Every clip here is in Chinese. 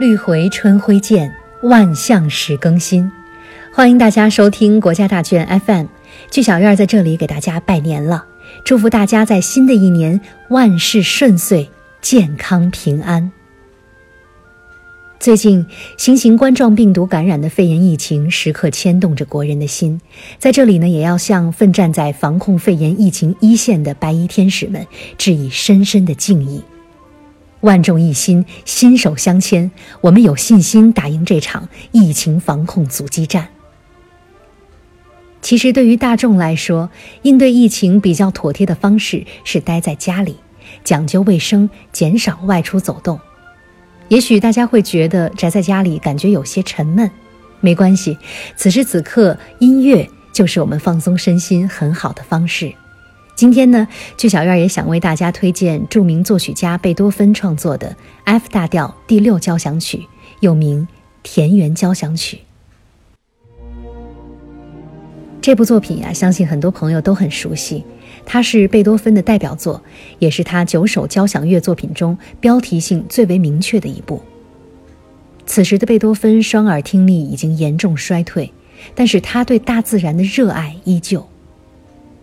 绿回春晖见，万象始更新。欢迎大家收听国家大剧院 FM，剧小院在这里给大家拜年了，祝福大家在新的一年万事顺遂，健康平安。最近，新型冠状病毒感染的肺炎疫情时刻牵动着国人的心，在这里呢，也要向奋战在防控肺炎疫情一线的白衣天使们致以深深的敬意。万众一心，心手相牵，我们有信心打赢这场疫情防控阻击战。其实，对于大众来说，应对疫情比较妥帖的方式是待在家里，讲究卫生，减少外出走动。也许大家会觉得宅在家里感觉有些沉闷，没关系，此时此刻音乐就是我们放松身心很好的方式。今天呢，剧小院也想为大家推荐著名作曲家贝多芬创作的 F 大调第六交响曲，又名《田园交响曲》。这部作品呀，相信很多朋友都很熟悉。它是贝多芬的代表作，也是他九首交响乐作品中标题性最为明确的一部。此时的贝多芬双耳听力已经严重衰退，但是他对大自然的热爱依旧。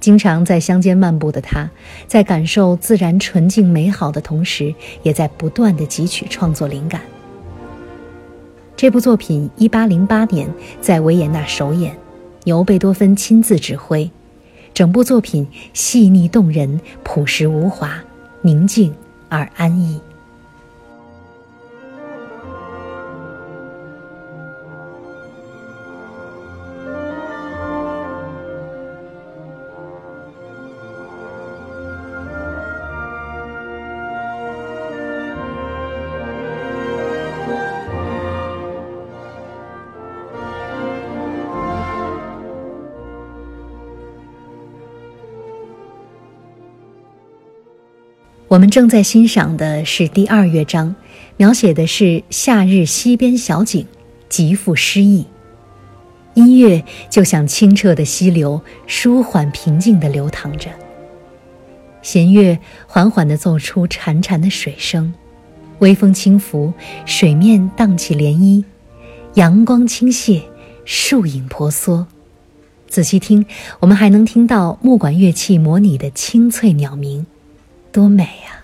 经常在乡间漫步的他，在感受自然纯净美好的同时，也在不断的汲取创作灵感。这部作品一八零八年在维也纳首演，由贝多芬亲自指挥。整部作品细腻动人，朴实无华，宁静而安逸。我们正在欣赏的是第二乐章，描写的是夏日溪边小景，极富诗意。音乐就像清澈的溪流，舒缓平静地流淌着。弦乐缓缓地奏出潺潺的水声，微风轻拂，水面荡起涟漪，阳光倾泻，树影婆娑。仔细听，我们还能听到木管乐器模拟的清脆鸟鸣。多美啊！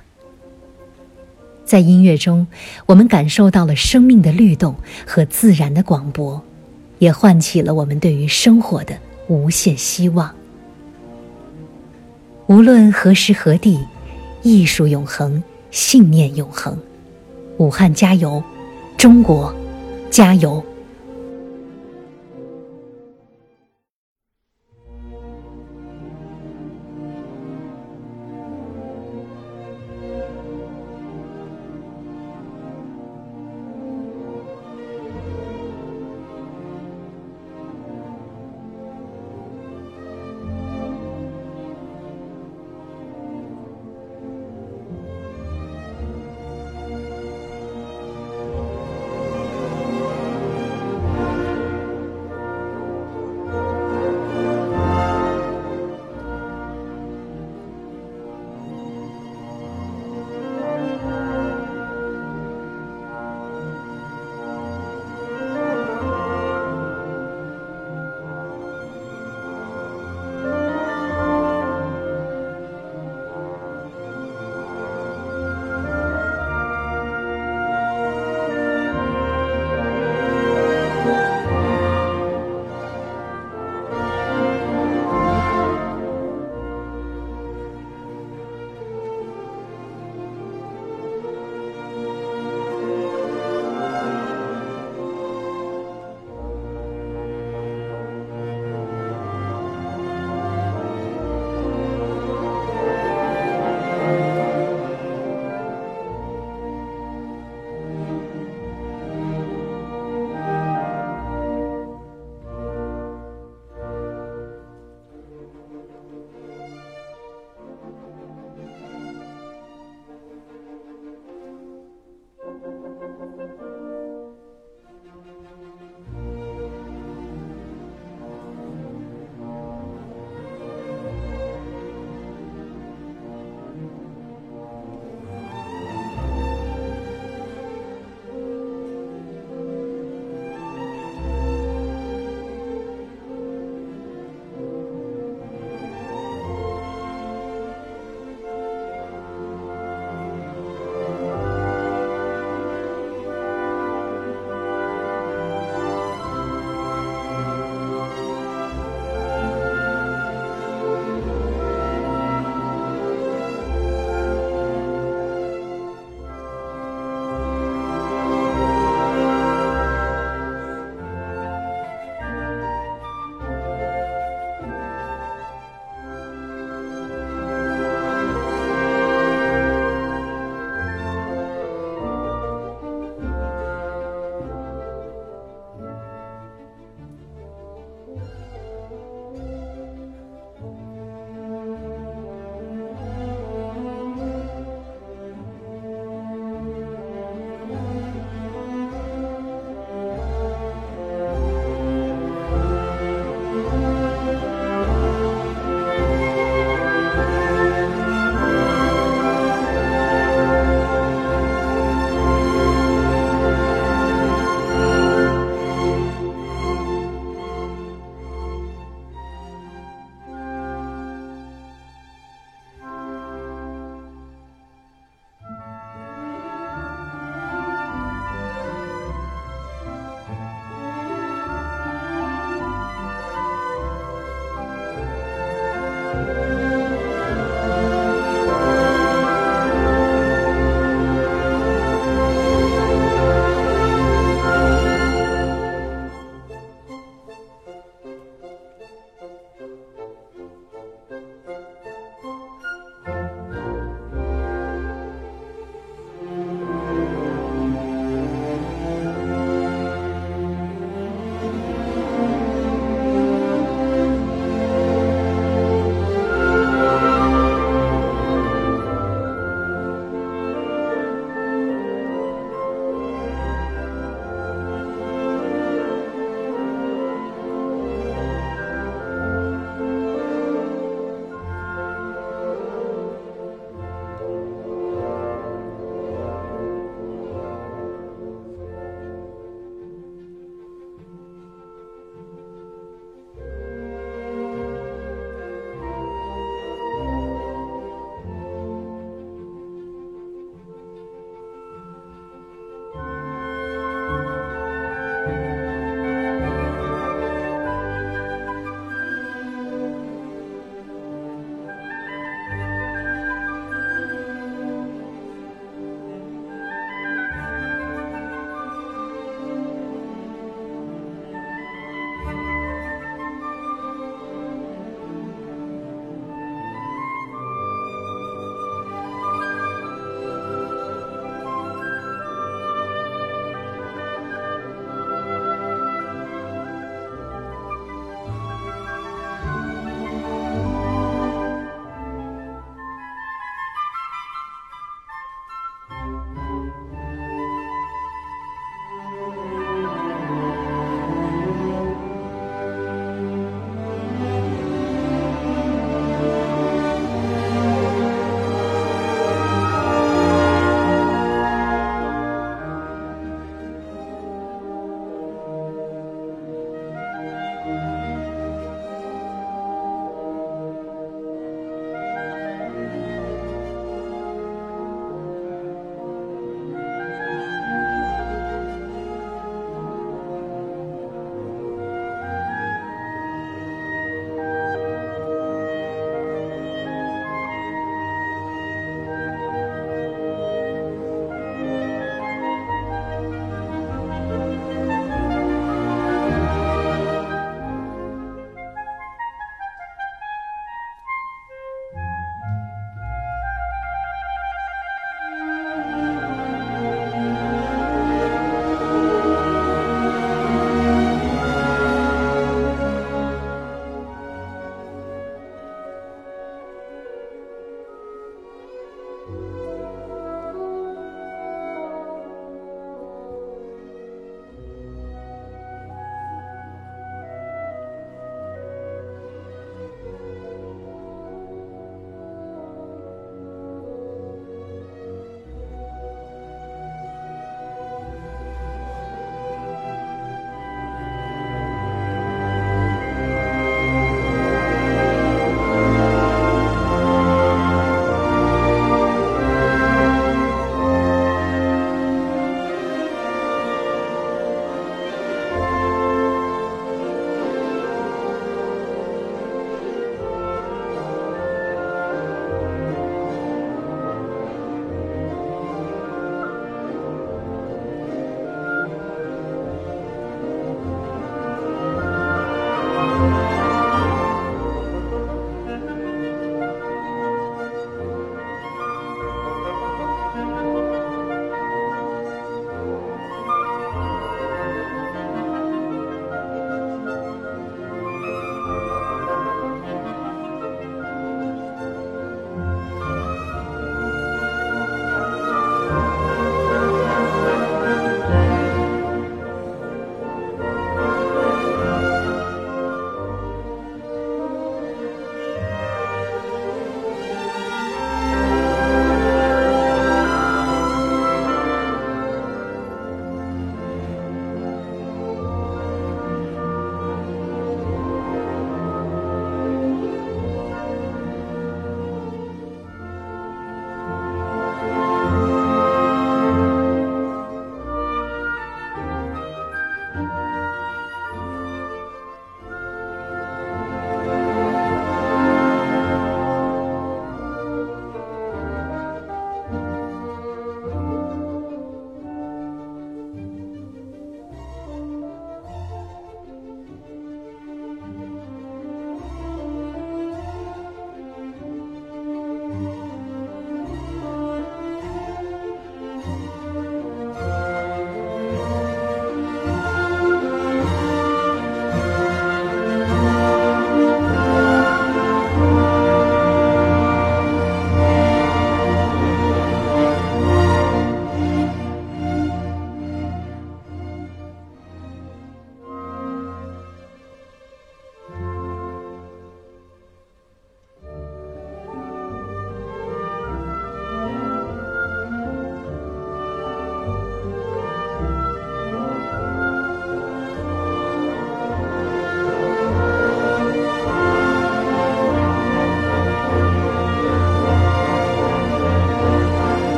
在音乐中，我们感受到了生命的律动和自然的广博，也唤起了我们对于生活的无限希望。无论何时何地，艺术永恒，信念永恒。武汉加油，中国加油！